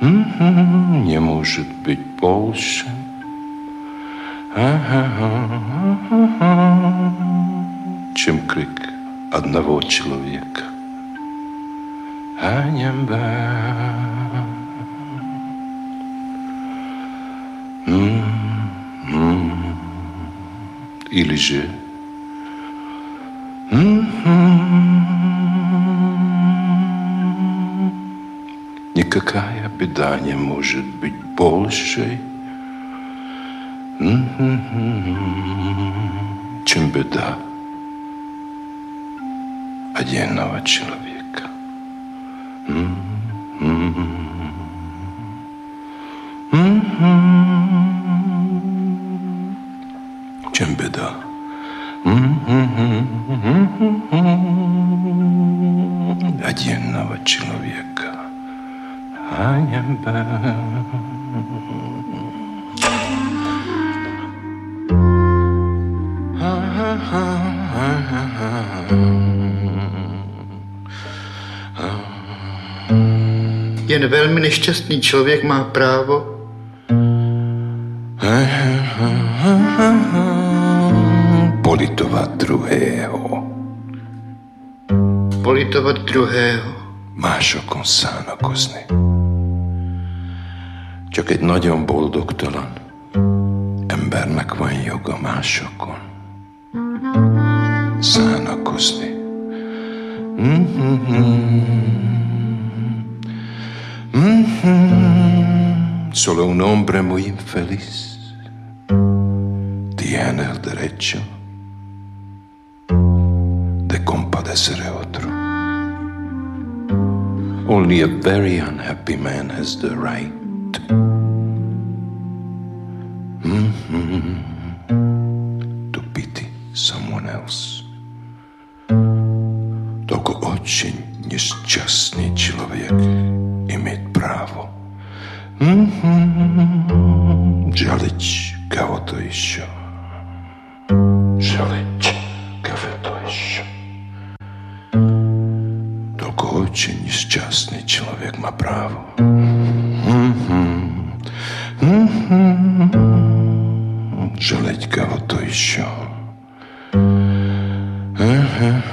М-м, не может быть больше. Чем крик одного человека. Анямба. Или же Никакая беда не может быть большей, чем беда отдельного человека. Nešťastný člověk má právo Politovat druhého. politovat druhého. Másokon szánakozni. Csak egy nagyon boldogtalan embernek van joga másokon szánakozni. Solo un hombre muy infeliz tiene el derecho de compadecer a otro. Only a very unhappy man has the right человек ma право. Мгм. Мгм. Жалеть кого-то еще. Жалеть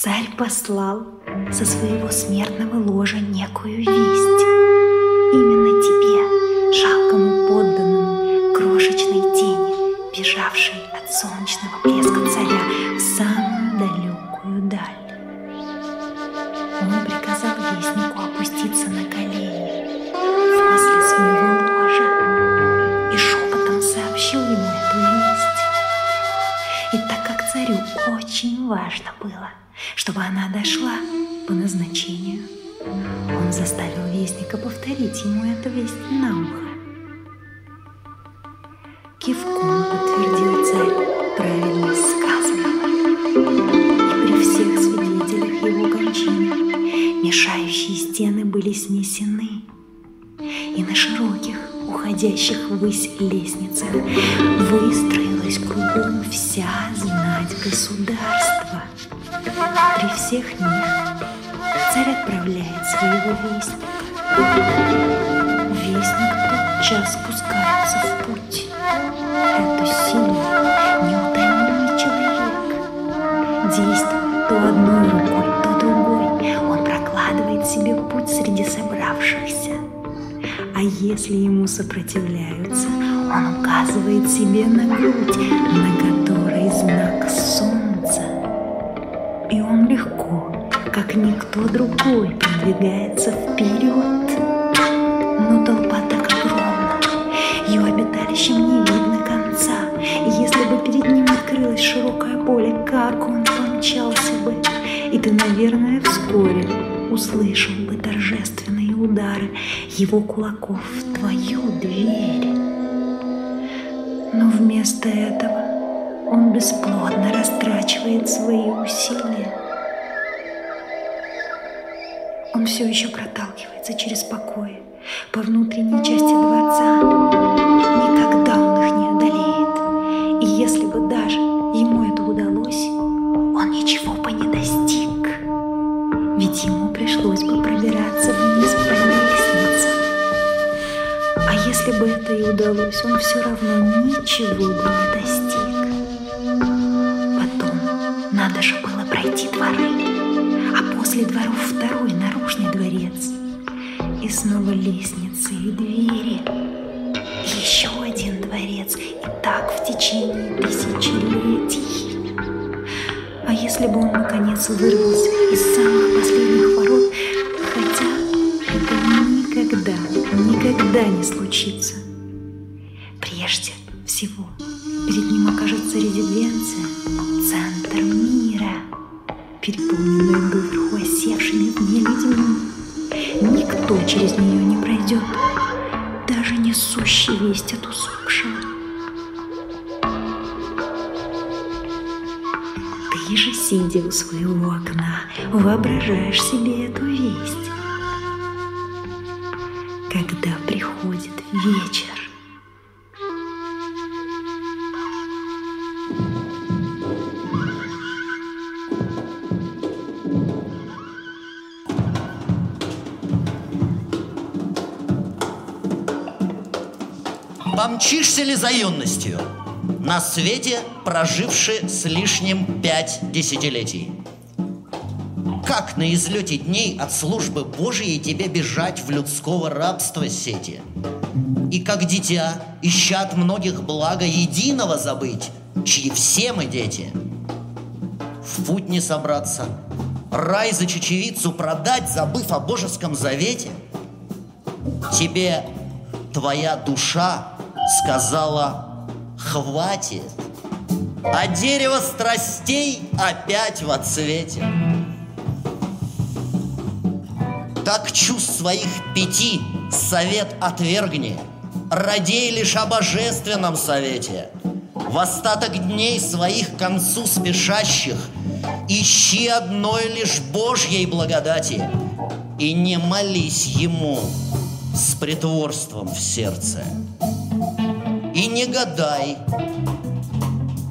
Царь послал со своего смертного ложа некую весть. Уходящих ввысь лестницах выстроилась кругом вся знать государства. При всех них царь отправляет своего вестника. Вестник тотчас спускается в путь. Это сильный, неутомимый человек. Действует то одной рукой, то другой. Он прокладывает себе путь среди собравшихся. Если ему сопротивляются, он указывает себе на грудь, на которой знак солнца. И он легко, как никто другой, продвигается вперед. Но толпа так огромна, ее обиталищем не видно конца, и если бы перед ним открылось широкое поле, как он помчался бы, и ты, наверное, вскоре услышал бы торжественные удары его кулаков в твою дверь. Но вместо этого он бесплодно растрачивает свои усилия. Он все еще проталкивается через покои по внутренней части дворца. Никогда он их не одолеет. И если бы даже ему это удалось, он ничего бы не достиг. Ведь ему пришлось бы пробираться вниз если бы это и удалось, он все равно ничего бы не достиг. Надо же было пройти дворы, а после дворов второй наружный дворец. И снова лестницы и двери. И еще один дворец. И так в течение тысячелетий. А если бы он наконец вырвался Никто через нее не пройдет, даже несущий весть от усопшего. Ты же, сидя у своего окна, воображаешь себе эту весть. Когда приходит вечер, Помчишься ли за юностью? На свете проживши с лишним пять десятилетий. как на излете дней от службы Божией тебе бежать в людского рабства сети? И как дитя, ища от многих блага единого забыть, чьи все мы дети. В путь не собраться, рай за чечевицу продать, забыв о божеском завете. Тебе твоя душа сказала «хватит», а дерево страстей опять в отцвете. Так чувств своих пяти совет отвергни, Радей лишь о божественном совете. В остаток дней своих концу спешащих Ищи одной лишь Божьей благодати И не молись Ему с притворством в сердце. И не гадай,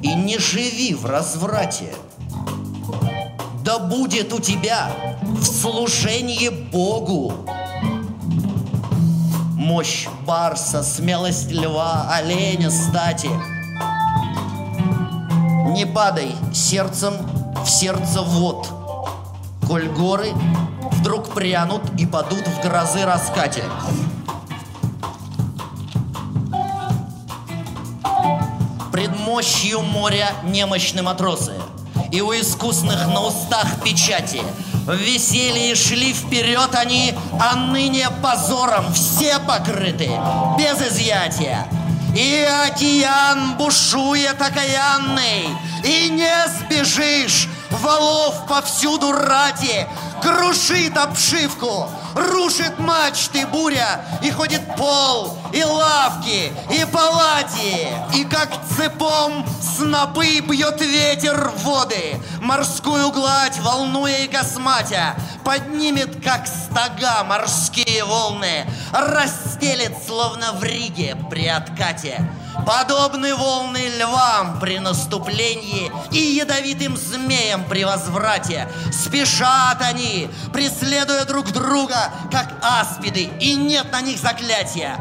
и не живи в разврате. Да будет у тебя в служении Богу Мощь барса, смелость льва, оленя стати. Не падай сердцем в сердце вод, Коль горы вдруг прянут и падут в грозы раскате. Пред мощью моря немощны матросы, И у искусных на устах печати. В веселье шли вперед они, а ныне позором все покрыты, без изъятия. И океан бушует окаянный, и не сбежишь, валов повсюду ради, крушит обшивку, рушит мачты буря, и ходит пол, и лавки, и палати, и как цепом снопы бьет ветер воды, морскую гладь, волнуя и косматя, поднимет, как стога, морские волны, расстелит, словно в Риге при откате. Подобны волны львам при наступлении и ядовитым змеям при возврате. Спешат они, преследуя друг друга, как аспиды, и нет на них заклятия.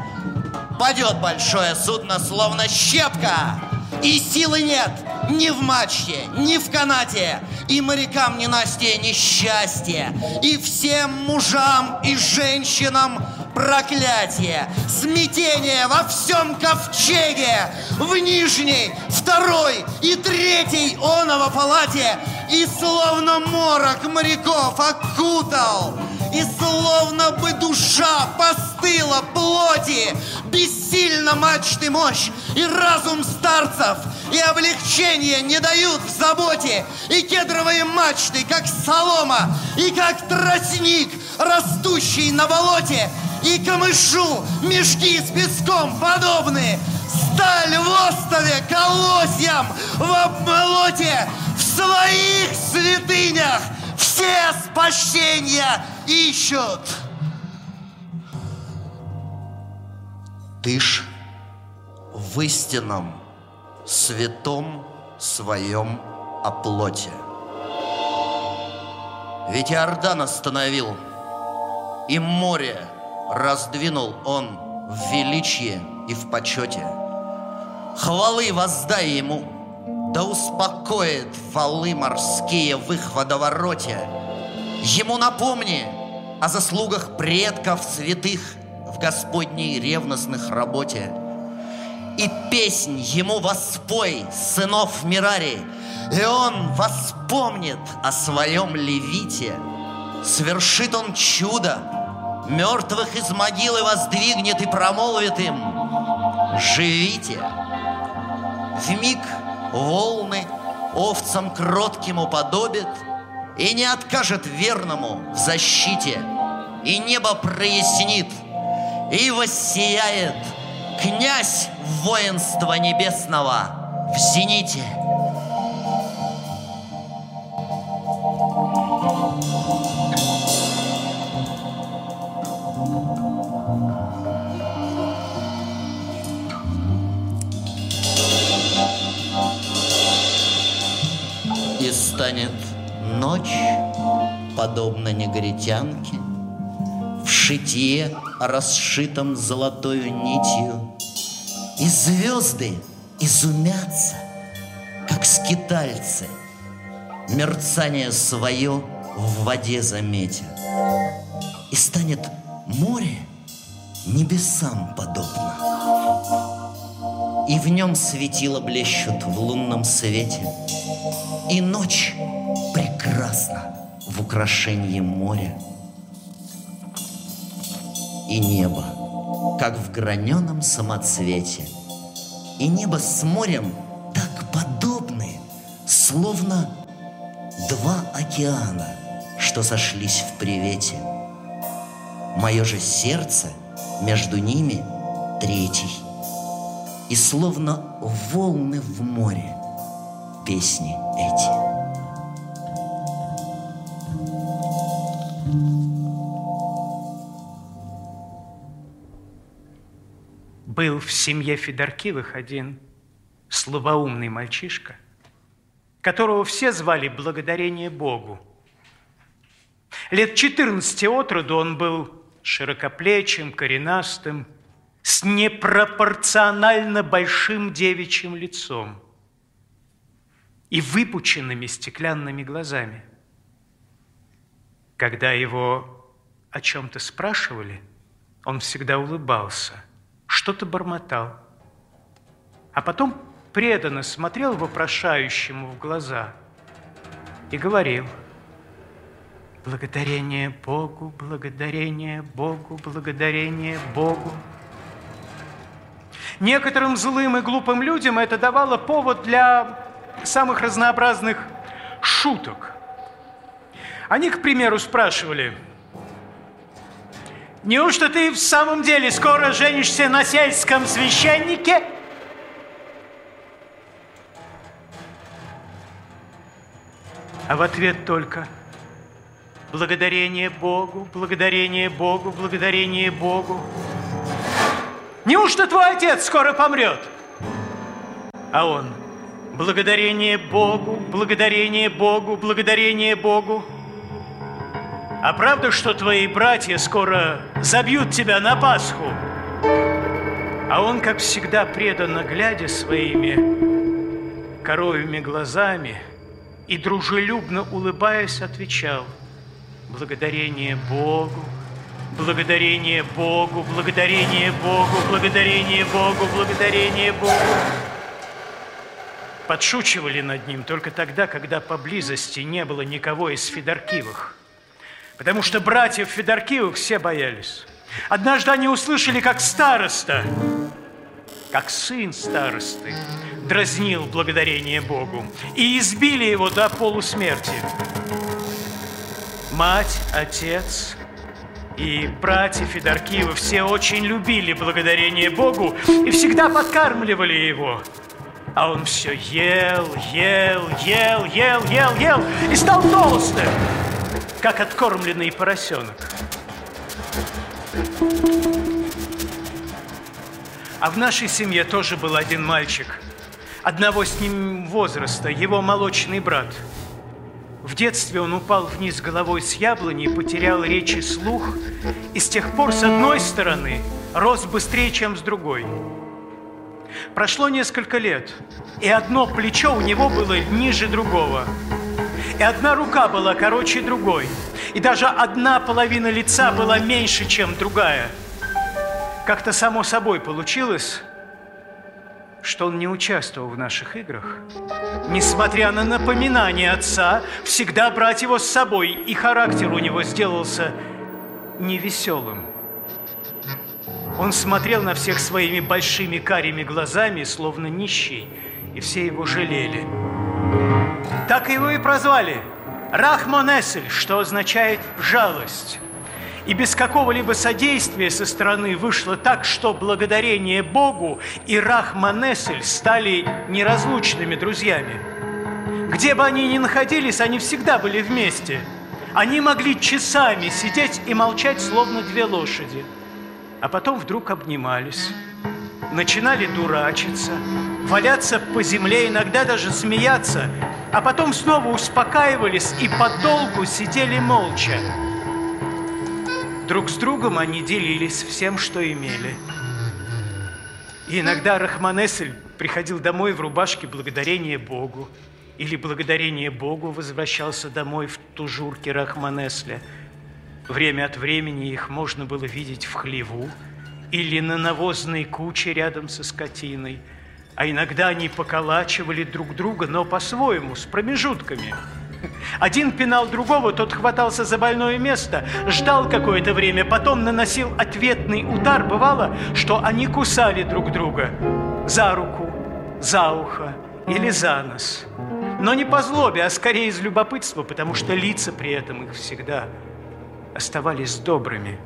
Падет большое судно, словно щепка, и силы нет ни в мачте, ни в канате, и морякам не Насте несчастье, и всем мужам и женщинам проклятие, смятение во всем ковчеге, в нижней, второй и третьей оного палате, и словно морок моряков окутал, и словно бы душа постыла плоти, бессильно мачты мощь, и разум старцев, и облегчение не дают в заботе, и кедровые мачты, как солома, и как тростник, растущий на болоте, и камышу мешки с песком подобны. Сталь в остове колосьям в обмолоте, в своих святынях все спасения ищут. Ты ж в истинном святом своем оплоте. Ведь Иордан остановил, и море раздвинул он в величии и в почете. Хвалы воздай ему, да успокоит валы морские в их водовороте. Ему напомни о заслугах предков святых в Господней ревностных работе. И песнь ему воспой, сынов Мирари, и он воспомнит о своем левите. Свершит он чудо, Мертвых из могилы воздвигнет и промолвит им Живите! В миг волны овцам кротким уподобит И не откажет верному в защите И небо прояснит, и воссияет Князь воинства небесного в зените – станет ночь, подобно негритянке, шитье, расшитом золотою нитью, И звезды изумятся, как скитальцы, Мерцание свое в воде заметя. И станет море небесам подобно. И в нем светило блещут в лунном свете. И ночь прекрасна в украшении моря. И небо, как в граненом самоцвете. И небо с морем так подобны, словно два океана, что сошлись в привете. Мое же сердце между ними третий. И словно волны в море песни эти. Был в семье Федоркивых один слабоумный мальчишка, которого все звали благодарение Богу. Лет 14 от роду он был широкоплечим, коренастым, с непропорционально большим девичьим лицом и выпученными стеклянными глазами. Когда его о чем-то спрашивали, он всегда улыбался, что-то бормотал, а потом преданно смотрел вопрошающему в глаза и говорил – Благодарение Богу, благодарение Богу, благодарение Богу. Некоторым злым и глупым людям это давало повод для самых разнообразных шуток. Они, к примеру, спрашивали, «Неужто ты в самом деле скоро женишься на сельском священнике?» А в ответ только – Благодарение Богу, благодарение Богу, благодарение Богу. Неужто твой отец скоро помрет? А он, благодарение Богу, благодарение Богу, благодарение Богу. А правда, что твои братья скоро забьют тебя на Пасху? А он, как всегда, преданно глядя своими коровьими глазами и дружелюбно улыбаясь, отвечал – Благодарение Богу, благодарение Богу, благодарение Богу, благодарение Богу, благодарение Богу. Подшучивали над ним только тогда, когда поблизости не было никого из Федоркивых. Потому что братьев Федоркивых все боялись. Однажды они услышали, как староста, как сын старосты, дразнил благодарение Богу и избили его до полусмерти. Мать, отец и братья Федоркивы все очень любили благодарение Богу и всегда подкармливали его. А он все ел, ел, ел, ел, ел, ел и стал толстым, как откормленный поросенок. А в нашей семье тоже был один мальчик, одного с ним возраста, его молочный брат – в детстве он упал вниз головой с яблони, потерял речь и слух, и с тех пор с одной стороны рос быстрее, чем с другой. Прошло несколько лет, и одно плечо у него было ниже другого, и одна рука была короче другой, и даже одна половина лица была меньше, чем другая. Как-то само собой получилось, что он не участвовал в наших играх. Несмотря на напоминание отца, всегда брать его с собой, и характер у него сделался невеселым. Он смотрел на всех своими большими карими глазами, словно нищий, и все его жалели. Так его и прозвали Рахманесель, что означает «жалость». И без какого-либо содействия со стороны вышло так, что благодарение Богу и Рахманесель стали неразлучными друзьями. Где бы они ни находились, они всегда были вместе. Они могли часами сидеть и молчать, словно две лошади. А потом вдруг обнимались, начинали дурачиться, валяться по земле, иногда даже смеяться, а потом снова успокаивались и подолгу сидели молча. Друг с другом они делились всем, что имели. И иногда Рахманесель приходил домой в рубашке благодарения Богу. или благодарение Богу возвращался домой в тужурке Рахманесля. Время от времени их можно было видеть в хлеву или на навозной куче рядом со скотиной, а иногда они поколачивали друг друга, но по-своему, с промежутками – один пинал другого, тот хватался за больное место, ждал какое-то время, потом наносил ответный удар. Бывало, что они кусали друг друга за руку, за ухо или за нос. Но не по злобе, а скорее из любопытства, потому что лица при этом их всегда оставались добрыми.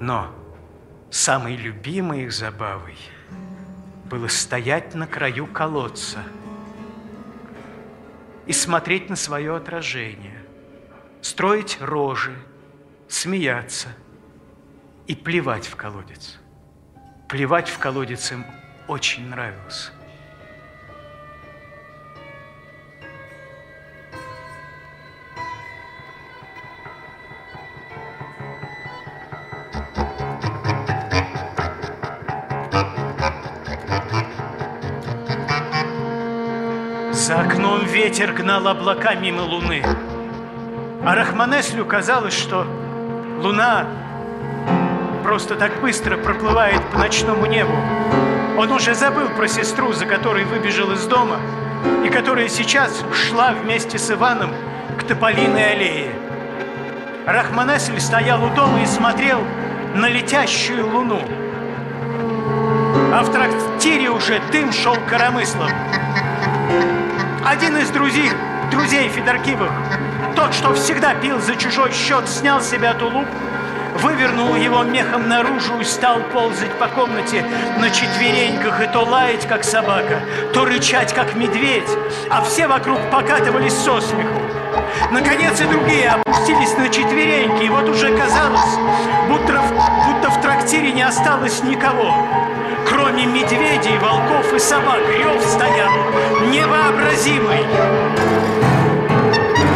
Но самой любимой их забавой было стоять на краю колодца – и смотреть на свое отражение, строить рожи, смеяться и плевать в колодец. Плевать в колодец им очень нравилось. За окном ветер гнал облака мимо луны. А Рахманеслю казалось, что луна просто так быстро проплывает по ночному небу. Он уже забыл про сестру, за которой выбежал из дома, и которая сейчас шла вместе с Иваном к Тополиной аллее. Рахманесль стоял у дома и смотрел на летящую луну. А в трактире уже дым шел коромыслом. Один из друзей, друзей Федоркивых, тот, что всегда пил за чужой счет, снял с себя тулуп, вывернул его мехом наружу и стал ползать по комнате на четвереньках и то лаять, как собака, то рычать, как медведь, а все вокруг покатывались со смеху. Наконец и другие опустились на четвереньки, и вот уже казалось, будто, будто в трактире не осталось никого. Кроме медведей, волков и собак, рев стоял невообразимый.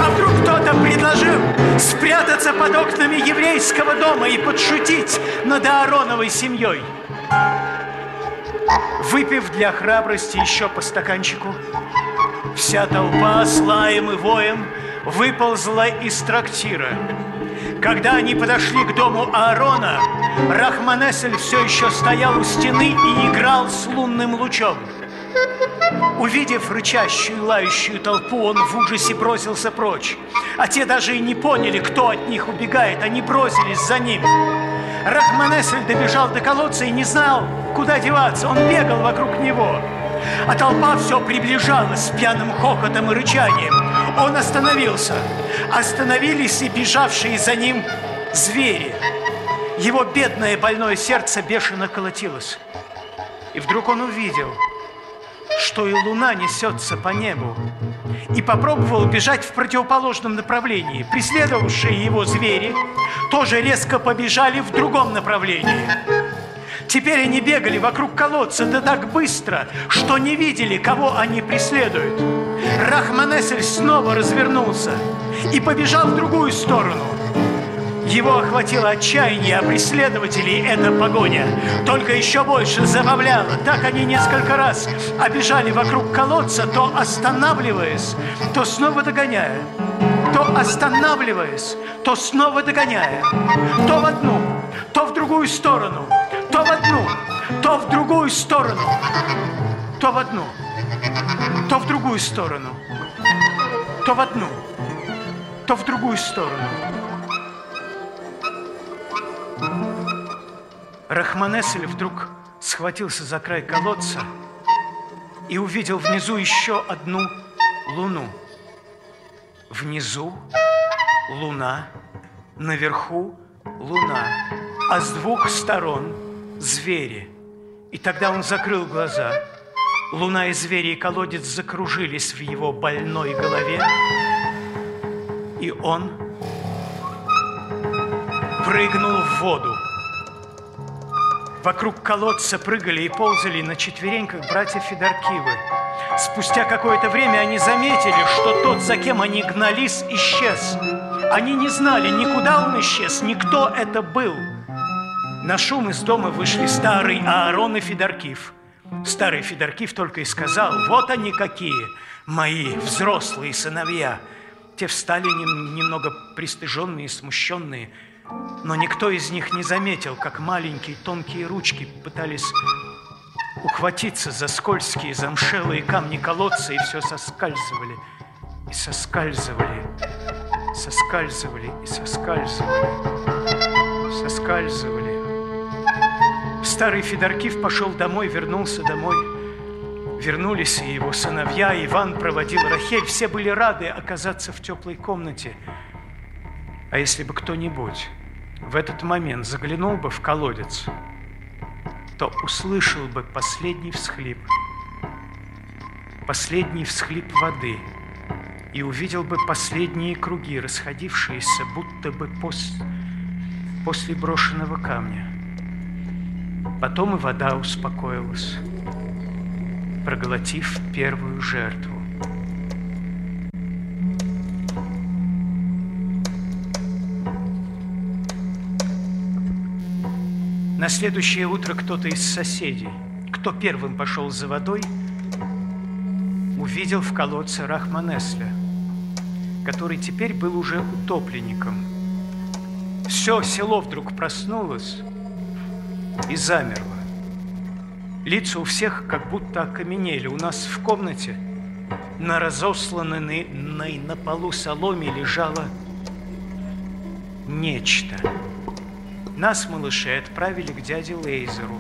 А вдруг кто-то предложил спрятаться под окнами еврейского дома и подшутить над Аароновой семьей? Выпив для храбрости еще по стаканчику, вся толпа с лаем и воем выползла из трактира. Когда они подошли к дому Аарона, Рахманесель все еще стоял у стены и играл с лунным лучом. Увидев рычащую, лающую толпу, он в ужасе бросился прочь. А те даже и не поняли, кто от них убегает, они бросились за ним. Рахманесель добежал до колодца и не знал, куда деваться. Он бегал вокруг него. А толпа все приближалась с пьяным хохотом и рычанием. Он остановился. Остановились и бежавшие за ним звери. Его бедное больное сердце бешено колотилось. И вдруг он увидел, что и луна несется по небу. И попробовал бежать в противоположном направлении. Преследовавшие его звери тоже резко побежали в другом направлении. Теперь они бегали вокруг колодца да так быстро, что не видели, кого они преследуют. Рахманесель снова развернулся и побежал в другую сторону. Его охватило отчаяние, а преследователей эта погоня только еще больше забавляла. Так они несколько раз обежали вокруг колодца, то останавливаясь, то снова догоняя, то останавливаясь, то снова догоняя, то в одну, то в другую сторону, то в одну, то в другую сторону, то в одну, то в другую сторону, то в одну, то в другую сторону. Рахманесель вдруг схватился за край колодца и увидел внизу еще одну луну. Внизу луна, наверху луна, а с двух сторон звери. И тогда он закрыл глаза. Луна и звери и колодец закружились в его больной голове, и он прыгнул в воду. Вокруг колодца прыгали и ползали на четвереньках братья Федоркивы. Спустя какое-то время они заметили, что тот, за кем они гнались, исчез. Они не знали, никуда он исчез, никто это был. На шум из дома вышли старый Аарон и Федоркив. Старый Федоркив только и сказал, вот они какие, мои взрослые сыновья. Те встали нем, немного пристыженные, смущенные, но никто из них не заметил, как маленькие тонкие ручки пытались ухватиться за скользкие замшелые камни колодца и все соскальзывали, и соскальзывали, соскальзывали и соскальзывали, соскальзывали. Старый Федоркив пошел домой, вернулся домой. Вернулись и его сыновья, Иван проводил Рахель. Все были рады оказаться в теплой комнате. А если бы кто-нибудь в этот момент заглянул бы в колодец, то услышал бы последний всхлип, последний всхлип воды и увидел бы последние круги, расходившиеся, будто бы пос... после брошенного камня. Потом и вода успокоилась, проглотив первую жертву. На следующее утро кто-то из соседей, кто первым пошел за водой, увидел в колодце Рахманесля, который теперь был уже утопленником. Все село вдруг проснулось и замерло. Лица у всех как будто окаменели. У нас в комнате на разосланной на, полу соломе лежало нечто. Нас, малышей, отправили к дяде Лейзеру.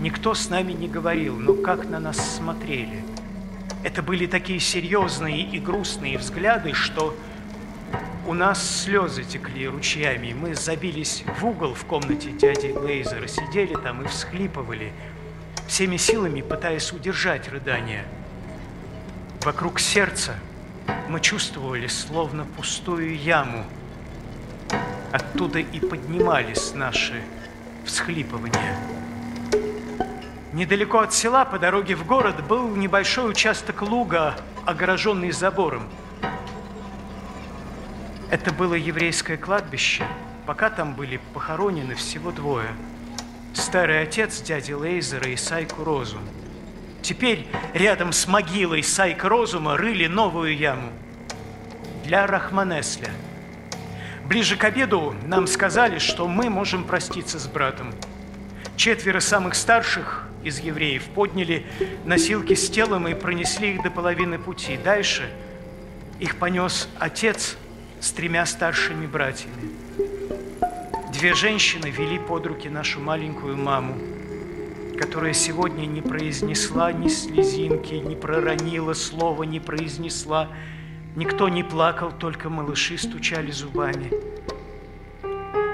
Никто с нами не говорил, но как на нас смотрели. Это были такие серьезные и грустные взгляды, что у нас слезы текли ручьями. Мы забились в угол в комнате дяди Глейзера, сидели там и всхлипывали, всеми силами пытаясь удержать рыдания. Вокруг сердца мы чувствовали словно пустую яму. Оттуда и поднимались наши всхлипывания. Недалеко от села, по дороге в город, был небольшой участок луга, огороженный забором – это было еврейское кладбище. Пока там были похоронены всего двое. Старый отец дяди Лейзера и Сайку Розум. Теперь рядом с могилой Сайка Розума рыли новую яму для Рахманесля. Ближе к обеду нам сказали, что мы можем проститься с братом. Четверо самых старших из евреев подняли носилки с телом и пронесли их до половины пути. Дальше их понес отец с тремя старшими братьями. Две женщины вели под руки нашу маленькую маму, которая сегодня не произнесла ни слезинки, не проронила слова, не произнесла. Никто не плакал, только малыши стучали зубами.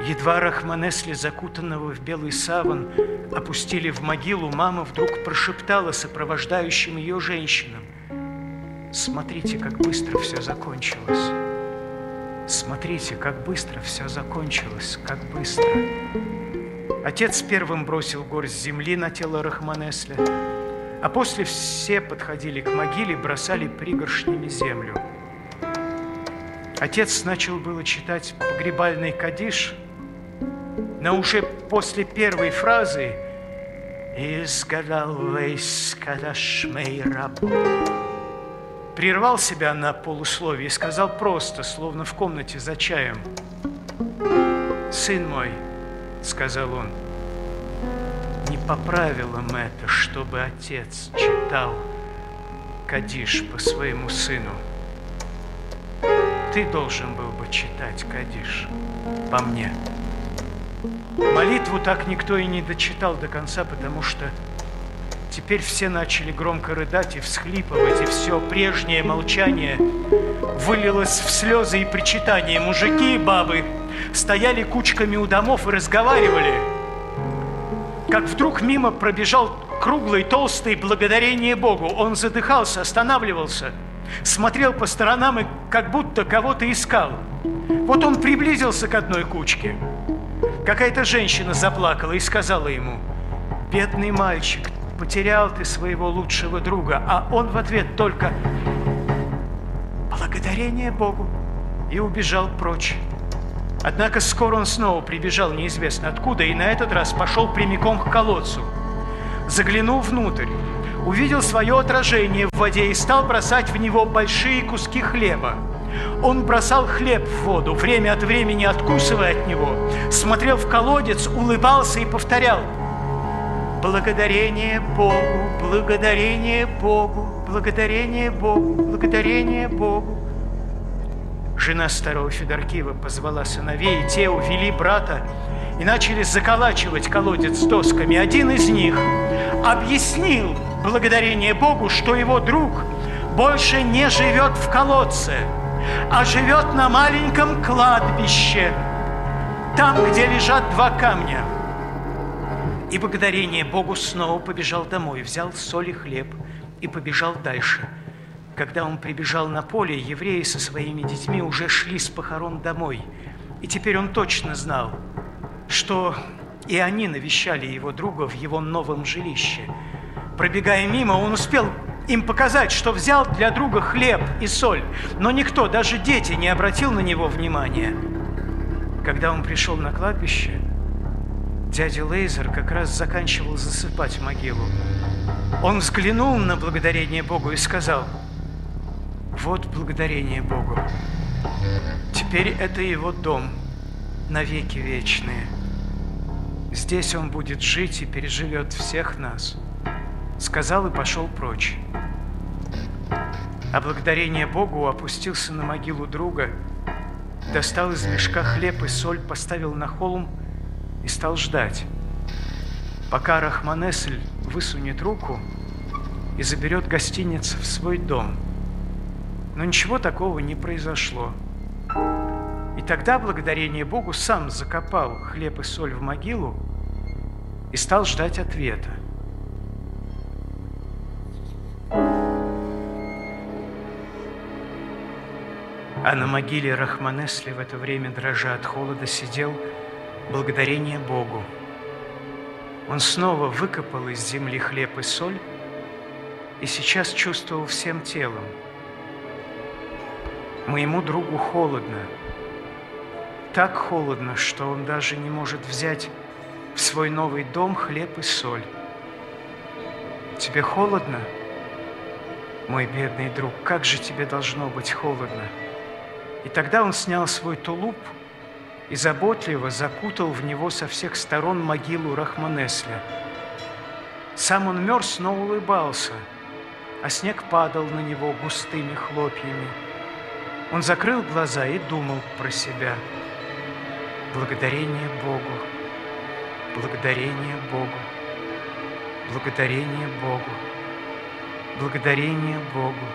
Едва Рахманесли, закутанного в белый саван, опустили в могилу, мама вдруг прошептала сопровождающим ее женщинам. Смотрите, как быстро все закончилось. Смотрите, как быстро все закончилось, как быстро. Отец первым бросил горсть земли на тело Рахманесля, а после все подходили к могиле, бросали пригоршнями землю. Отец начал было читать погребальный кадиш, но уже после первой фразы «Изгадал вейс кадашмей рабу» прервал себя на полусловие и сказал просто, словно в комнате за чаем. «Сын мой», — сказал он, — «не по правилам это, чтобы отец читал Кадиш по своему сыну. Ты должен был бы читать Кадиш по мне». Молитву так никто и не дочитал до конца, потому что Теперь все начали громко рыдать и всхлипывать, и все прежнее молчание вылилось в слезы и причитания. Мужики и бабы стояли кучками у домов и разговаривали. Как вдруг мимо пробежал круглый, толстый, благодарение Богу. Он задыхался, останавливался, смотрел по сторонам и как будто кого-то искал. Вот он приблизился к одной кучке. Какая-то женщина заплакала и сказала ему, «Бедный мальчик, потерял ты своего лучшего друга, а он в ответ только благодарение Богу и убежал прочь. Однако скоро он снова прибежал неизвестно откуда и на этот раз пошел прямиком к колодцу. Заглянул внутрь, увидел свое отражение в воде и стал бросать в него большие куски хлеба. Он бросал хлеб в воду, время от времени откусывая от него, смотрел в колодец, улыбался и повторял «Благодарение Богу, благодарение Богу, благодарение Богу, благодарение Богу». Жена старого Федоркива позвала сыновей, и те увели брата и начали заколачивать колодец досками. Один из них объяснил благодарение Богу, что его друг больше не живет в колодце, а живет на маленьком кладбище, там, где лежат два камня. И благодарение Богу снова побежал домой, взял соль и хлеб и побежал дальше. Когда он прибежал на поле, евреи со своими детьми уже шли с похорон домой. И теперь он точно знал, что и они навещали его друга в его новом жилище. Пробегая мимо, он успел им показать, что взял для друга хлеб и соль, но никто, даже дети, не обратил на него внимания. Когда он пришел на кладбище, дядя Лейзер как раз заканчивал засыпать могилу. Он взглянул на благодарение Богу и сказал, «Вот благодарение Богу. Теперь это его дом, навеки вечные». Здесь он будет жить и переживет всех нас. Сказал и пошел прочь. А благодарение Богу опустился на могилу друга, достал из мешка хлеб и соль, поставил на холм и стал ждать, пока Рахманесль высунет руку и заберет гостиниц в свой дом. Но ничего такого не произошло. И тогда, благодарение Богу, сам закопал хлеб и соль в могилу и стал ждать ответа. А на могиле Рахманесли в это время, дрожа от холода, сидел благодарение Богу. Он снова выкопал из земли хлеб и соль и сейчас чувствовал всем телом. Моему другу холодно – так холодно, что он даже не может взять в свой новый дом хлеб и соль. Тебе холодно? Мой бедный друг, как же тебе должно быть холодно? И тогда он снял свой тулуп и заботливо закутал в него со всех сторон могилу Рахманесля. Сам он мерз, но улыбался, а снег падал на него густыми хлопьями. Он закрыл глаза и думал про себя – Благодарение Богу, благодарение Богу, благодарение Богу, благодарение Богу.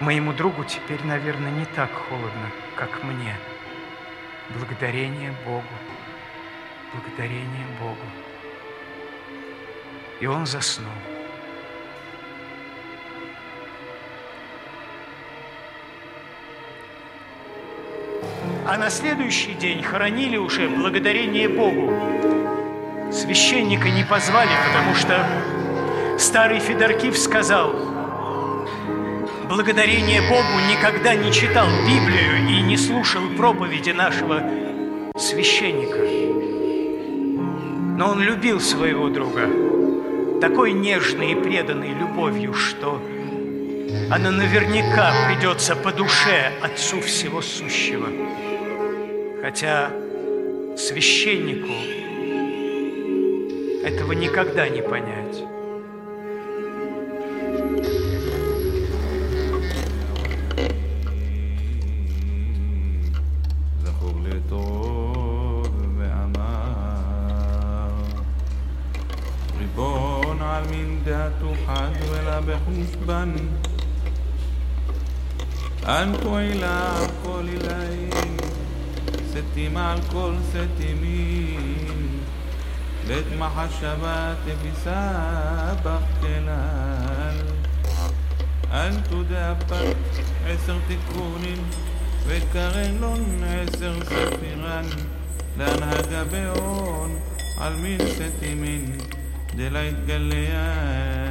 Моему другу теперь, наверное, не так холодно, как мне. Благодарение Богу, благодарение Богу. И он заснул. А на следующий день хоронили уже благодарение Богу. Священника не позвали, потому что старый Федоркив сказал, благодарение Богу никогда не читал Библию и не слушал проповеди нашего священника. Но он любил своего друга такой нежной и преданной любовью, что она наверняка придется по душе Отцу Всего Сущего. Хотя священнику этого никогда не понять. حبا أنت إلى كل العين ستي مع الكل ستي مين بيت مع الشبات بسابق خلال. أنت دابت عسر تكون. וקרלון עשר ספירן להנהגה באון על מין סטימין דלית גליין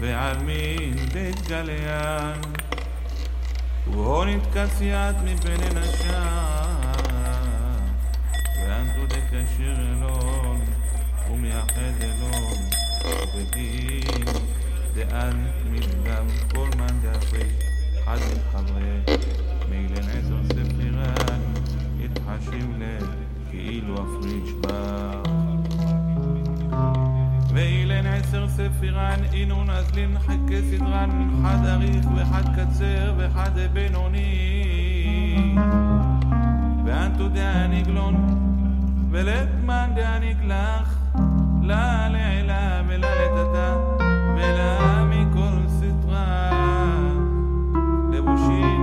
ועל מי תתגלע ובו נתכס יד מבין אנשיו ואנתו תקשר אלון ומייחד אלון ובדין דאן מלגם כל מן דאפי חד מחברי מילן עזר ספירן התחשים לב כאילו הפריש בה עשר ספירן, אינו נזלין חד סדרן, חד אריך וחד קצר וחד בינוני. ואנתו דאניגלון, ולתמן דאניגלך, לה לעילה ולה לטאטא, ולה מכל סדרה. לבושים